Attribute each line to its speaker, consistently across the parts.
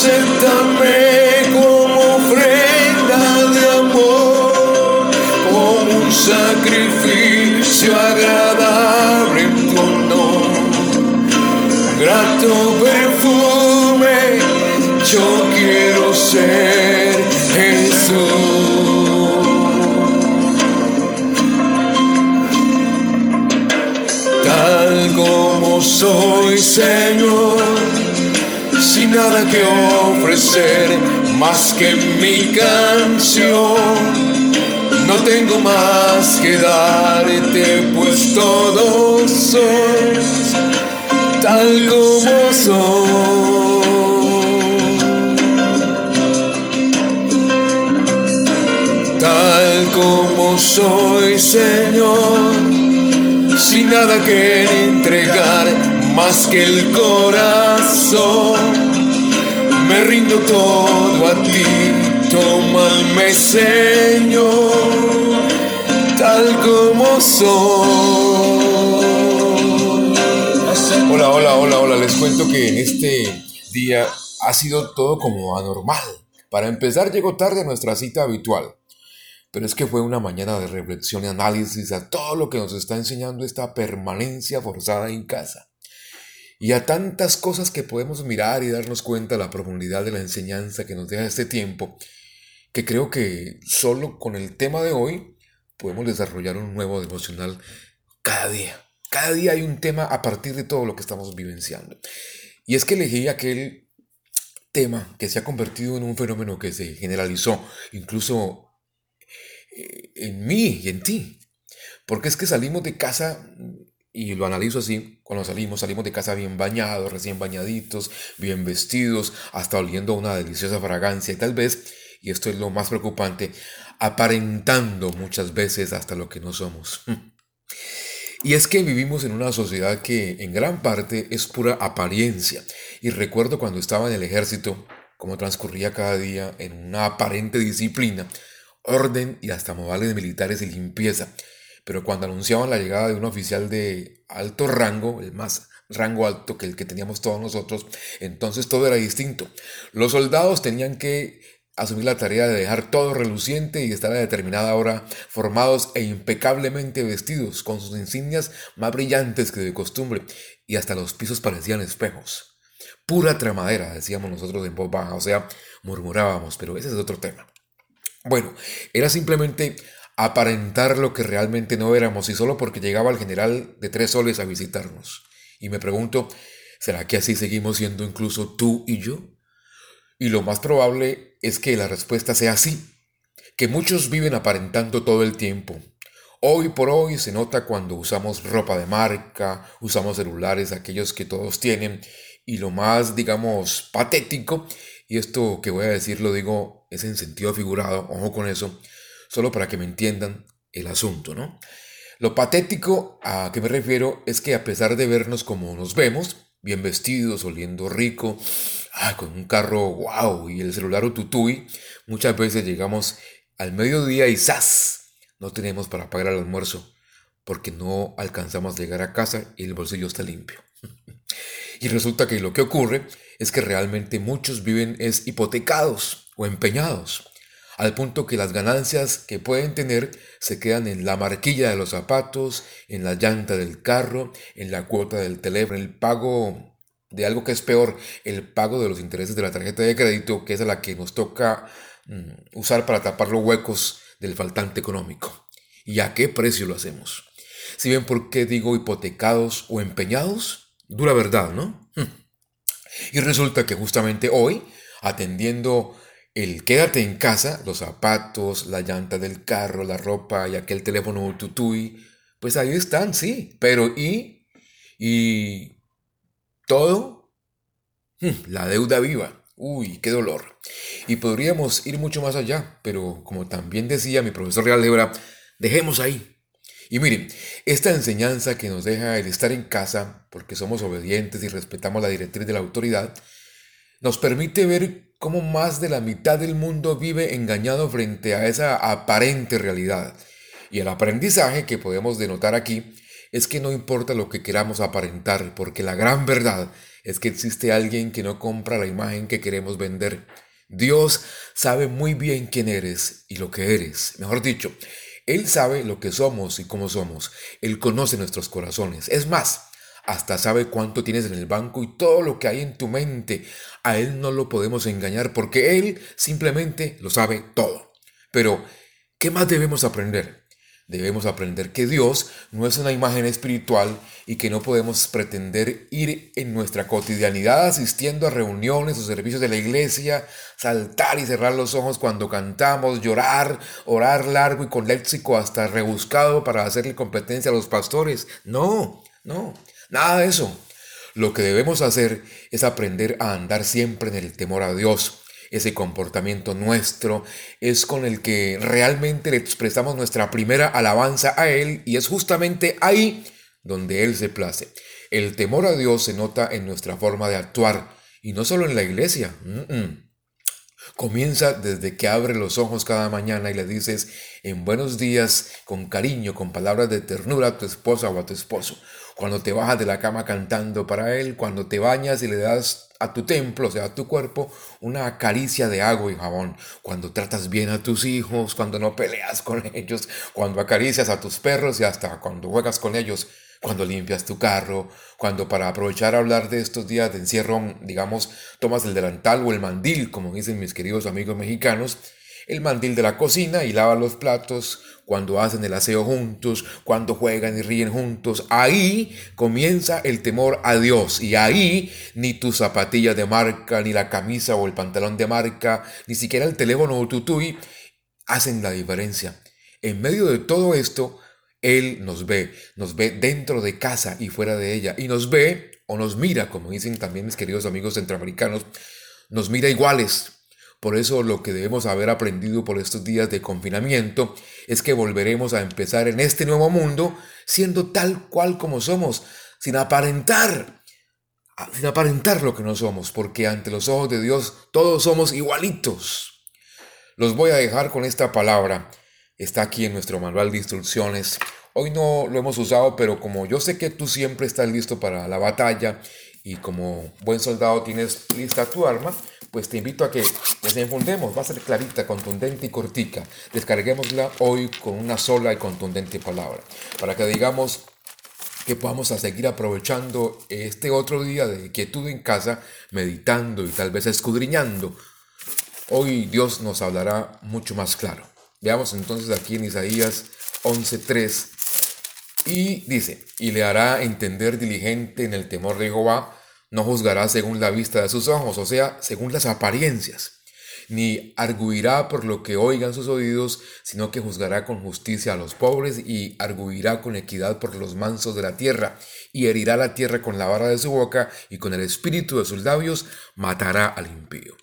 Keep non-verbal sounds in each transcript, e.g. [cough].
Speaker 1: Acéptame como ofrenda de amor, como un sacrificio agradable en tu honor. Grato perfume, yo quiero ser Jesús. Tal como soy, Señor nada que ofrecer más que mi canción. No tengo más que darte, pues todos sos tal como soy. Tal como soy, Señor, sin nada que entregar más que el corazón. Me rindo todo a ti, tómame Señor, tal como soy. Hola, hola, hola, hola, les cuento que en este día ha sido todo como anormal. Para empezar, llego tarde a nuestra cita habitual. Pero es que fue una mañana de reflexión y análisis a todo lo que nos está enseñando esta permanencia forzada en casa y a tantas cosas que podemos mirar y darnos cuenta de la profundidad de la enseñanza que nos deja este tiempo, que creo que solo con el tema de hoy podemos desarrollar un nuevo devocional cada día. Cada día hay un tema a partir de todo lo que estamos vivenciando. Y es que elegí aquel tema que se ha convertido en un fenómeno que se generalizó, incluso eh, en mí y en ti. Porque es que salimos de casa y lo analizo así, cuando salimos, salimos de casa bien bañados, recién bañaditos, bien vestidos, hasta oliendo una deliciosa fragancia y tal vez, y esto es lo más preocupante, aparentando muchas veces hasta lo que no somos. [laughs] Y es que vivimos en una sociedad que en gran parte es pura apariencia. Y recuerdo cuando estaba en el ejército, cómo transcurría cada día en una aparente disciplina, orden y hasta modales militares y limpieza pero cuando anunciaban la llegada de un oficial de alto rango, el más rango alto que el que teníamos todos nosotros, entonces todo era distinto. Los soldados tenían que asumir la tarea de dejar todo reluciente y estar a determinada hora formados e impecablemente vestidos, con sus insignias más brillantes que de costumbre, y hasta los pisos parecían espejos. Pura tramadera, decíamos nosotros en voz baja, o sea, murmurábamos, pero ese es otro tema. Bueno, era simplemente aparentar lo que realmente no éramos y solo porque llegaba el general de tres soles a visitarnos. Y me pregunto, ¿será que así seguimos siendo incluso tú y yo? Y lo más probable es que la respuesta sea sí, que muchos viven aparentando todo el tiempo. Hoy por hoy se nota cuando usamos ropa de marca, usamos celulares, aquellos que todos tienen, y lo más, digamos, patético, y esto que voy a decir lo digo es en sentido figurado, ojo con eso, solo para que me entiendan el asunto, ¿no? Lo patético a que me refiero es que a pesar de vernos como nos vemos, bien vestidos, oliendo rico, ah, con un carro wow y el celular ututui, muchas veces llegamos al mediodía y ¡zas! No tenemos para pagar el almuerzo porque no alcanzamos a llegar a casa y el bolsillo está limpio. [laughs] y resulta que lo que ocurre es que realmente muchos viven es hipotecados o empeñados al punto que las ganancias que pueden tener se quedan en la marquilla de los zapatos, en la llanta del carro, en la cuota del teléfono, el pago de algo que es peor, el pago de los intereses de la tarjeta de crédito, que es a la que nos toca mm, usar para tapar los huecos del faltante económico. ¿Y a qué precio lo hacemos? Si ven por qué digo hipotecados o empeñados, dura verdad, ¿no? [laughs] Y resulta que justamente hoy, atendiendo el quédate en casa, los zapatos, la llanta del carro, la ropa y aquel teléfono tutui, pues ahí están, sí, pero ¿y? ¿Y todo? Hmm, la deuda viva. Uy, qué dolor. Y podríamos ir mucho más allá, pero como también decía mi profesor de álgebra, dejemos ahí. Y miren, esta enseñanza que nos deja el estar en casa, porque somos obedientes y respetamos la directriz de la autoridad, nos permite ver cómo más de la mitad del mundo vive engañado frente a esa aparente realidad. Y el aprendizaje que podemos denotar aquí es que no importa lo que queramos aparentar, porque la gran verdad es que existe alguien que no compra la imagen que queremos vender. Dios sabe muy bien quién eres y lo que eres. Mejor dicho, Él sabe lo que somos y cómo somos. Él conoce nuestros corazones. Es más, hasta sabe cuánto tienes en el banco y todo lo que hay en tu mente. A Él no lo podemos engañar porque Él simplemente lo sabe todo. Pero, ¿qué más debemos aprender? Debemos aprender que Dios no es una imagen espiritual y que no podemos pretender ir en nuestra cotidianidad asistiendo a reuniones o servicios de la iglesia, saltar y cerrar los ojos cuando cantamos, llorar, orar largo y con léxico hasta rebuscado para hacerle competencia a los pastores. No, no. Nada de eso. Lo que debemos hacer es aprender a andar siempre en el temor a Dios. Ese comportamiento nuestro es con el que realmente le expresamos nuestra primera alabanza a Él y es justamente ahí donde Él se place. El temor a Dios se nota en nuestra forma de actuar y no solo en la iglesia. Comienza desde que abre los ojos cada mañana y le dices en buenos días, con cariño, con palabras de ternura a tu esposa o a tu esposo. Cuando te bajas de la cama cantando para él, cuando te bañas y le das a tu templo, o sea, a tu cuerpo, una caricia de agua y jabón. Cuando tratas bien a tus hijos, cuando no peleas con [laughs] ellos, cuando acaricias a tus perros y hasta cuando juegas con ellos cuando limpias tu carro, cuando para aprovechar a hablar de estos días de encierro, digamos, tomas el delantal o el mandil, como dicen mis queridos amigos mexicanos, el mandil de la cocina y lavas los platos, cuando hacen el aseo juntos, cuando juegan y ríen juntos, ahí comienza el temor a Dios y ahí ni tu zapatilla de marca, ni la camisa o el pantalón de marca, ni siquiera el teléfono o tutui hacen la diferencia. En medio de todo esto, él nos ve, nos ve dentro de casa y fuera de ella, y nos ve o nos mira, como dicen también mis queridos amigos centroamericanos, nos mira iguales. Por eso lo que debemos haber aprendido por estos días de confinamiento es que volveremos a empezar en este nuevo mundo siendo tal cual como somos, sin aparentar, sin aparentar lo que no somos, porque ante los ojos de Dios todos somos igualitos. Los voy a dejar con esta palabra está aquí en nuestro manual de instrucciones. Hoy no lo hemos usado, pero como yo sé que tú siempre estás listo para la batalla y como buen soldado tienes lista tu arma, pues te invito a que desenfundemos. Va a ser clarita, contundente y cortica. Descarguémosla hoy con una sola y contundente palabra. Para que digamos que podamos a seguir aprovechando este otro día de quietud en casa, meditando y tal vez escudriñando. Hoy Dios nos hablará mucho más claro. Veamos entonces aquí en Isaías 11:3 y dice, y le hará entender diligente en el temor de Jehová, no juzgará según la vista de sus ojos, o sea, según las apariencias, ni arguirá por lo que oigan sus oídos, sino que juzgará con justicia a los pobres y arguirá con equidad por los mansos de la tierra, y herirá la tierra con la vara de su boca y con el espíritu de sus labios matará al impío.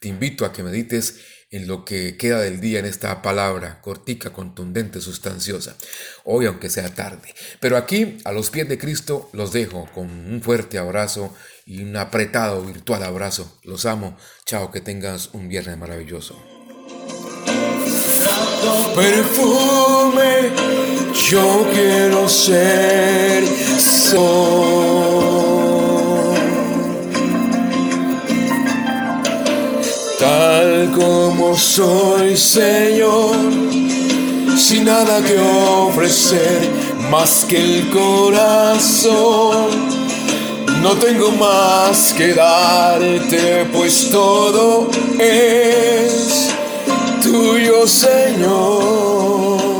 Speaker 1: Te invito a que medites en lo que queda del día en esta palabra cortica, contundente, sustanciosa. Hoy aunque sea tarde. Pero aquí, a los pies de Cristo, los dejo con un fuerte abrazo y un apretado virtual abrazo. Los amo. Chao, que tengas un viernes maravilloso.
Speaker 2: Perfume, yo quiero ser como soy, Señor, sin nada que ofrecer más que el corazón. No tengo más que darte, pues todo es tuyo, Señor.